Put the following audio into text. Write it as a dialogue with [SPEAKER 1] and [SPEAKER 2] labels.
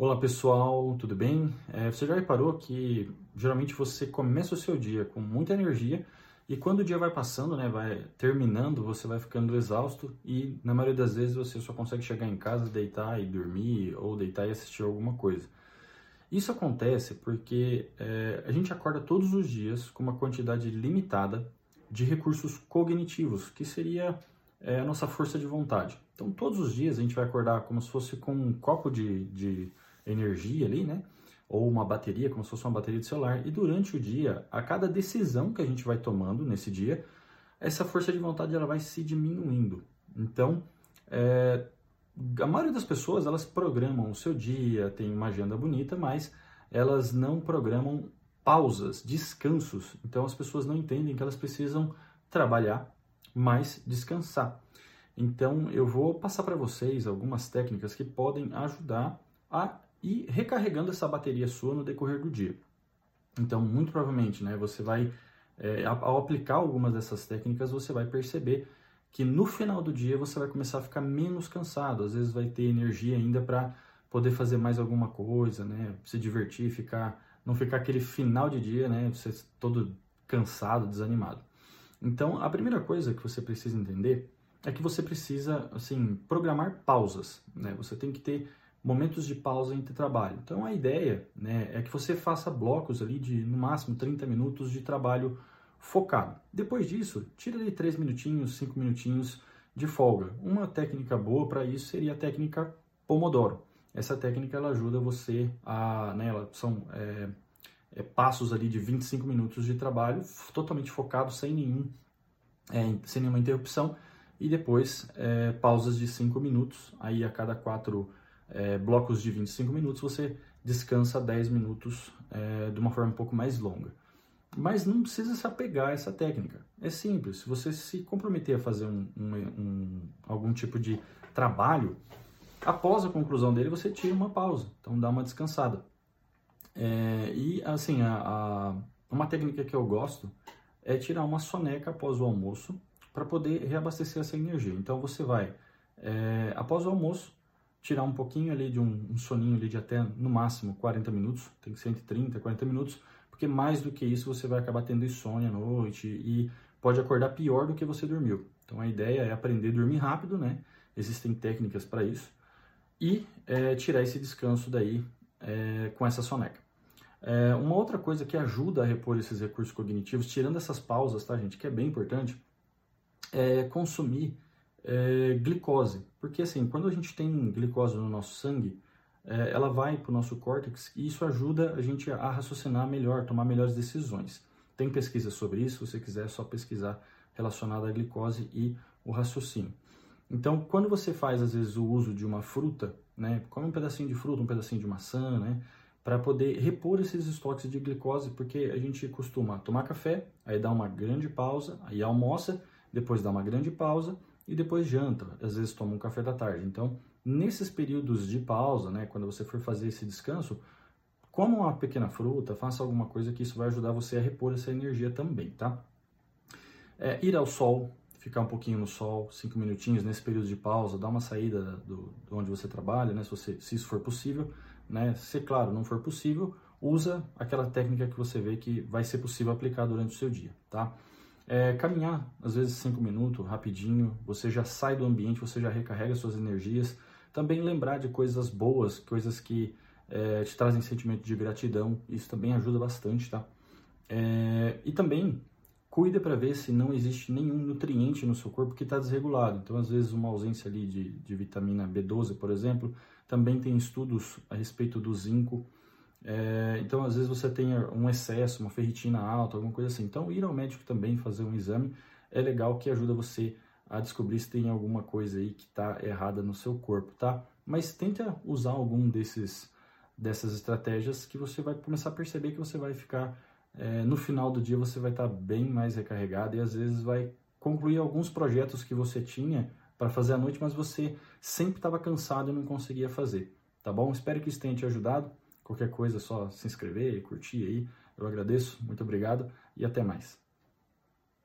[SPEAKER 1] Olá pessoal, tudo bem? É, você já reparou que geralmente você começa o seu dia com muita energia e quando o dia vai passando, né, vai terminando, você vai ficando exausto e na maioria das vezes você só consegue chegar em casa, deitar e dormir ou deitar e assistir alguma coisa. Isso acontece porque é, a gente acorda todos os dias com uma quantidade limitada de recursos cognitivos, que seria é, a nossa força de vontade. Então, todos os dias a gente vai acordar como se fosse com um copo de, de energia ali, né? Ou uma bateria, como se fosse uma bateria de celular. E durante o dia, a cada decisão que a gente vai tomando nesse dia, essa força de vontade ela vai se diminuindo. Então, é, a maioria das pessoas elas programam o seu dia, tem uma agenda bonita, mas elas não programam pausas, descansos. Então as pessoas não entendem que elas precisam trabalhar, mas descansar. Então eu vou passar para vocês algumas técnicas que podem ajudar a e recarregando essa bateria sua no decorrer do dia. Então, muito provavelmente, né, você vai, é, ao aplicar algumas dessas técnicas, você vai perceber que no final do dia você vai começar a ficar menos cansado, às vezes vai ter energia ainda para poder fazer mais alguma coisa, né, se divertir, ficar, não ficar aquele final de dia, né, você todo cansado, desanimado. Então, a primeira coisa que você precisa entender é que você precisa, assim, programar pausas, né? Você tem que ter momentos de pausa entre trabalho. Então a ideia né, é que você faça blocos ali de no máximo 30 minutos de trabalho focado. Depois disso, tira ali 3 minutinhos, 5 minutinhos de folga. Uma técnica boa para isso seria a técnica Pomodoro. Essa técnica ela ajuda você a. Né, ela são é, é, passos ali de 25 minutos de trabalho totalmente focado, sem, nenhum, é, sem nenhuma interrupção. E depois é, pausas de 5 minutos, aí a cada 4 é, blocos de 25 minutos, você descansa 10 minutos é, de uma forma um pouco mais longa. Mas não precisa se apegar a essa técnica. É simples. Se você se comprometer a fazer um, um, um, algum tipo de trabalho, após a conclusão dele, você tira uma pausa. Então, dá uma descansada. É, e, assim, a, a, uma técnica que eu gosto é tirar uma soneca após o almoço para poder reabastecer essa energia. Então, você vai, é, após o almoço, tirar um pouquinho ali de um, um, soninho ali de até no máximo 40 minutos, tem que ser entre 30 e 40 minutos, porque mais do que isso você vai acabar tendo insônia à noite e pode acordar pior do que você dormiu. Então a ideia é aprender a dormir rápido, né? Existem técnicas para isso e é, tirar esse descanso daí é, com essa soneca. É, uma outra coisa que ajuda a repor esses recursos cognitivos, tirando essas pausas, tá, gente, que é bem importante, é consumir é, glicose. Porque assim, quando a gente tem glicose no nosso sangue, é, ela vai para o nosso córtex e isso ajuda a gente a raciocinar melhor, tomar melhores decisões. Tem pesquisa sobre isso, se você quiser é só pesquisar relacionada à glicose e o raciocínio. Então, quando você faz às vezes o uso de uma fruta, né, come um pedacinho de fruta, um pedacinho de maçã, né, para poder repor esses estoques de glicose, porque a gente costuma tomar café, aí dá uma grande pausa, aí almoça, depois dá uma grande pausa e depois janta, às vezes toma um café da tarde. Então, nesses períodos de pausa, né, quando você for fazer esse descanso, coma uma pequena fruta, faça alguma coisa que isso vai ajudar você a repor essa energia também, tá? É, ir ao sol, ficar um pouquinho no sol, cinco minutinhos nesse período de pausa, dar uma saída do, do onde você trabalha, né, se, você, se isso for possível, né? Se claro não for possível, usa aquela técnica que você vê que vai ser possível aplicar durante o seu dia, tá? É, caminhar, às vezes cinco minutos, rapidinho, você já sai do ambiente, você já recarrega suas energias. Também lembrar de coisas boas, coisas que é, te trazem sentimento de gratidão, isso também ajuda bastante, tá? É, e também cuida para ver se não existe nenhum nutriente no seu corpo que está desregulado. Então, às vezes, uma ausência ali de, de vitamina B12, por exemplo, também tem estudos a respeito do zinco. É, então, às vezes você tem um excesso, uma ferritina alta, alguma coisa assim. Então, ir ao médico também fazer um exame é legal que ajuda você a descobrir se tem alguma coisa aí que está errada no seu corpo, tá? Mas tenta usar algum desses dessas estratégias que você vai começar a perceber que você vai ficar é, no final do dia você vai estar tá bem mais recarregado e às vezes vai concluir alguns projetos que você tinha para fazer à noite, mas você sempre estava cansado e não conseguia fazer, tá bom? Espero que isso tenha te ajudado. Qualquer coisa é só se inscrever, curtir aí. Eu agradeço, muito obrigado e até mais.